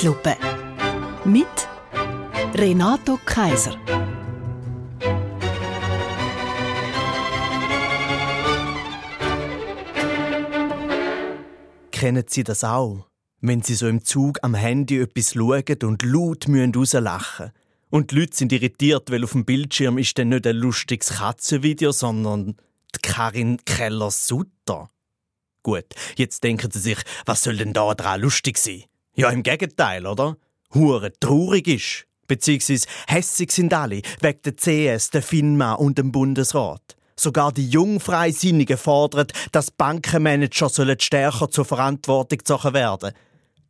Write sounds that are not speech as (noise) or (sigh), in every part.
Zeitlupe. Mit Renato Kaiser. Kennen Sie das auch? Wenn Sie so im Zug am Handy etwas schauen und laut rauslachen müssen. Und die Leute sind irritiert, weil auf dem Bildschirm ist dann nicht ein lustiges Katzenvideo, sondern die Karin Keller-Sutter. Gut, jetzt denken Sie sich, was soll denn da dran lustig sein? Ja, im Gegenteil, oder? Hure traurig ist. Beziehungsweise hässig sind alle, wegen der CS, der FINMA und dem Bundesrat. Sogar die Jungfreisinnigen fordern, dass Bankenmanager stärker zur Verantwortung gezogen werden.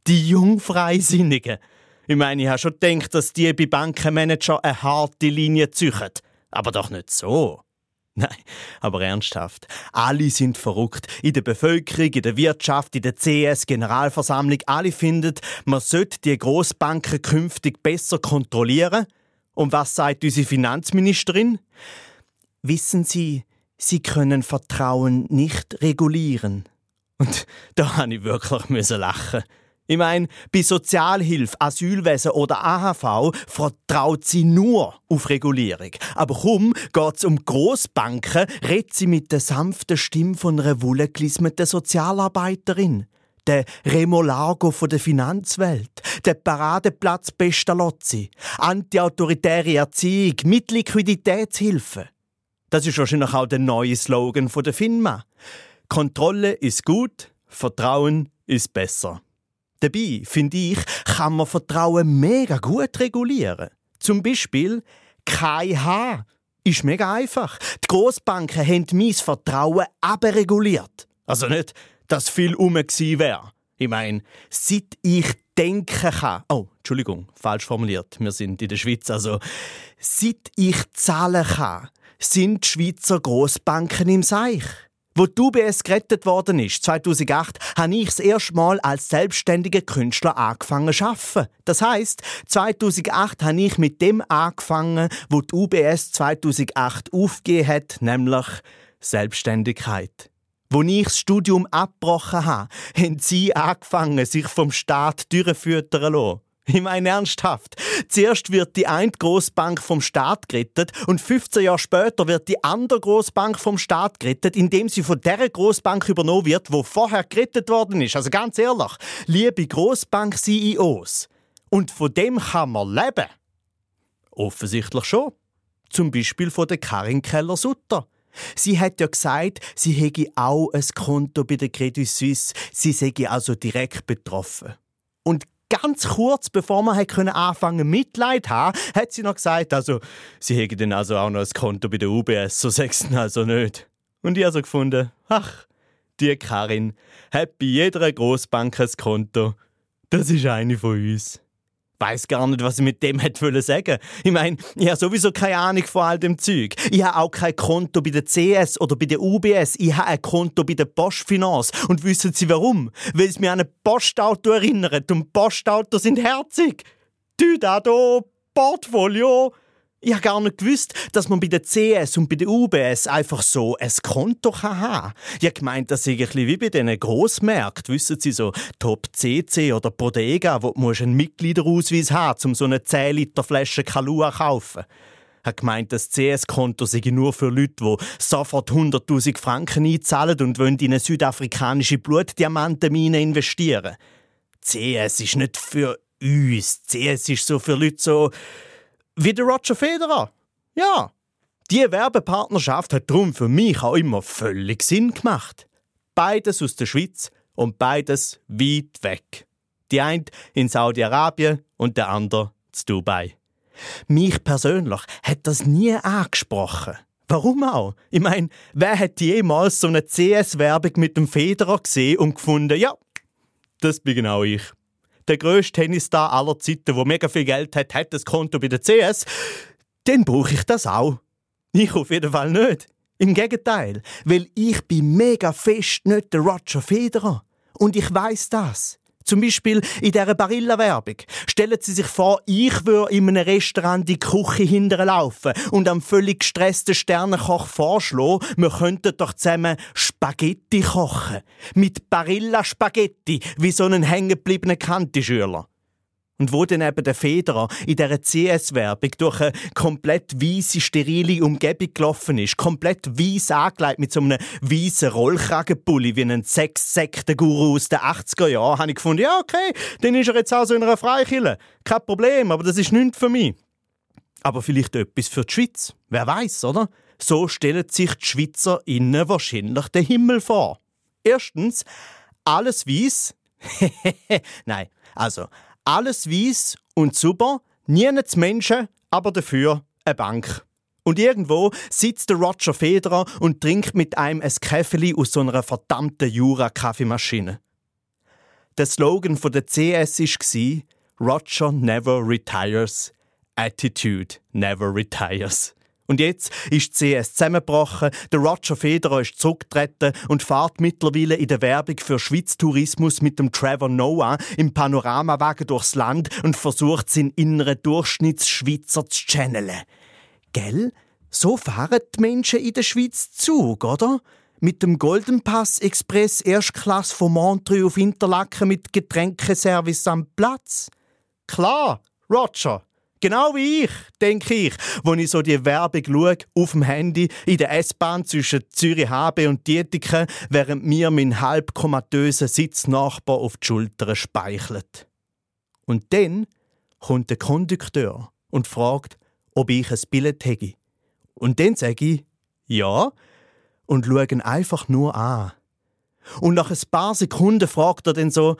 Die Jungfreisinnigen. Ich meine, ich habe schon gedacht, dass die bei Bankenmanager eine harte Linie züchen. Aber doch nicht so. (laughs) Nein, aber ernsthaft. Alle sind verrückt. In der Bevölkerung, in der Wirtschaft, in der CS-Generalversammlung. Alle finden, man sollte die Großbanken künftig besser kontrollieren. Und was sagt unsere Finanzministerin? Wissen Sie, Sie können Vertrauen nicht regulieren. Und (laughs) da habe ich wirklich lachen. Ich meine, bei Sozialhilfe, Asylwesen oder AHV vertraut sie nur auf Regulierung. Aber kaum geht's um Großbanken, redet sie mit der sanften Stimme von einer wohlgelismeten Sozialarbeiterin. Der Remo Largo von der Finanzwelt, der Paradeplatz Pestalozzi, antiautoritäre Erziehung mit Liquiditätshilfe. Das ist wahrscheinlich auch der neue Slogan von der FINMA. Kontrolle ist gut, Vertrauen ist besser. Dabei, finde ich, kann man Vertrauen mega gut regulieren. Zum Beispiel KH. Ist mega einfach. Die Großbanken haben mein Vertrauen abreguliert. Also nicht, dass viel um wäre. Ich meine, seit ich denken kann. Oh, Entschuldigung, falsch formuliert. Wir sind in der Schweiz. Also, seit ich zahlen kann, sind die Schweizer Großbanken im Seich. Wo die UBS gerettet worden ist, 2008, habe ich das erste Mal als selbstständiger Künstler angefangen zu arbeiten. Das heisst, 2008 habe ich mit dem angefangen, wo die UBS 2008 aufgegeben hat, nämlich Selbstständigkeit. Wo ich das Studium abgebrochen habe, haben sie angefangen, sich vom Staat durchfüttern zu lassen. (laughs) Ich meine ernsthaft. Zuerst wird die eine Großbank vom Staat gerettet und 15 Jahre später wird die andere Großbank vom Staat gerettet, indem sie von der Großbank übernommen wird, wo vorher gerettet worden ist. Also ganz ehrlich, liebe Großbank-CEOs, und von dem kann man leben. Offensichtlich schon. Zum Beispiel von der Karin Keller-Sutter. Sie hat ja gesagt, sie hätte auch ein Konto bei der Credit Suisse. Sie sei also direkt betroffen. Und ganz kurz bevor man können anfangen Mitleid haben, hat sie noch gesagt, also sie hätte dann also auch noch ein Konto bei der UBS, so sechsten (laughs) also nicht. Und ich habe so gefunden, ach, die Karin hat bei jeder Großbank ein Konto. Das ist eine von uns weiß gar nicht, was ich mit dem hätte sagen Ich meine, ich habe sowieso keine Ahnung von all dem Zeug. Ich habe auch kein Konto bei der CS oder bei der UBS. Ich habe ein Konto bei der Postfinance. Und wissen Sie warum? Weil es mich an ein Postauto erinnert. Und Postautos sind herzig. Du da, Portfolio. Ich habe gar nicht gewusst, dass man bei der CS und bei der UBS einfach so ein Konto haben kann. Ich habe gemeint, das sei ein bisschen wie bei diesen Grossmärkten, wissen Sie, so Top CC oder Bodega, wo du einen Mitgliederausweis haben um so eine 10 Liter Flasche Kalua zu kaufen. Ich habe gemeint, das CS-Konto sei nur für Leute, die sofort 100'000 Franken einzahlen und wollen in eine südafrikanische Blutdiamantenmine investieren. CS ist nicht für uns. CS ist so für Leute so wie der Roger Federer. Ja, die Werbepartnerschaft hat darum für mich auch immer völlig Sinn gemacht. Beides aus der Schweiz und beides weit weg. Die eine in Saudi-Arabien und der andere zu Dubai. Mich persönlich hat das nie angesprochen. Warum auch? Ich meine, wer hat jemals so eine CS-Werbung mit dem Federer gesehen und gefunden, ja, das bin genau ich der grösste Tennisstar aller Zeiten, der mega viel Geld hat, hat das Konto bei der CS, dann brauche ich das auch. Ich auf jeden Fall nicht. Im Gegenteil, weil ich bin mega fest nicht der Roger Federer. Und ich weiß das. Zum Beispiel in dieser Barilla-Werbung. Stellen Sie sich vor, ich würde in einem Restaurant die Küche hinterlaufen und am völlig gestressten Sternenkoch vorschlagen, wir könnten doch zusammen Spaghetti kochen. Mit Barilla-Spaghetti, wie so einen hängengebliebenen Kantischüler. Und wo dann eben der Federer in dieser CS-Werbung durch eine komplett weisse, sterile Umgebung gelaufen ist, komplett weiss angelegt mit so einem weißen Rollkragenpulli wie ein Sex-Sekten-Guru aus den 80er Jahren, habe ich gefunden, ja okay, dann ist er jetzt auch so in einer Freikille. Kein Problem, aber das ist nichts für mich. Aber vielleicht etwas für die Schweiz. Wer weiß, oder? So stellen sich die Schweizer innen wahrscheinlich den Himmel vor. Erstens, alles weiß. (laughs) Nein, also alles weiß und super, nichts Menschen, aber dafür eine Bank. Und irgendwo sitzt der Roger Federer und trinkt mit einem ein Käfeli aus so einer verdammten Jura-Kaffeemaschine. Der Slogan von der CS war Roger never retires, Attitude never retires. Und jetzt ist die CS zusammengebrochen, der Roger Federer ist zurückgetreten und fährt mittlerweile in der Werbung für Schweiz Tourismus mit dem Trevor Noah im Panoramawagen durchs Land und versucht, seinen inneren Durchschnittsschweizer zu channeln. Gell? So fahren die Menschen in der Schweiz Zug, oder? Mit dem Golden Pass Express Erstklasse von Montreux auf Interlaken mit Getränkeservice am Platz. Klar, Roger. Genau wie ich, denke ich, wo ich so die Werbung schaue, auf dem Handy, in der S-Bahn zwischen Zürich HB und Dietiken, während mir mein halb komatöser Sitznachbar auf die Schulter speichelt. Und dann kommt der Kondukteur und fragt, ob ich ein Billett hätte. Und dann sage ich, ja, und schaue ihn einfach nur an. Und nach ein paar Sekunden fragt er dann so,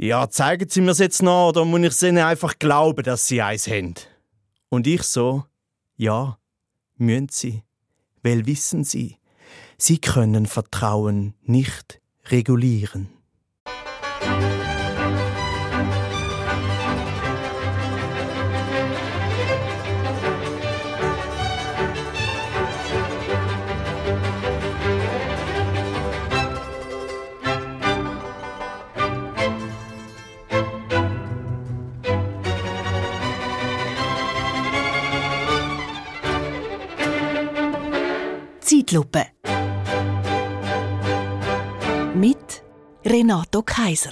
ja, zeigen Sie mir es jetzt noch oder muss ich Ihnen einfach glauben, dass Sie eins haben? Und ich so, ja, müssen Sie. Weil wissen Sie, Sie können Vertrauen nicht regulieren. Zeitlupe. Mit Renato Kaiser.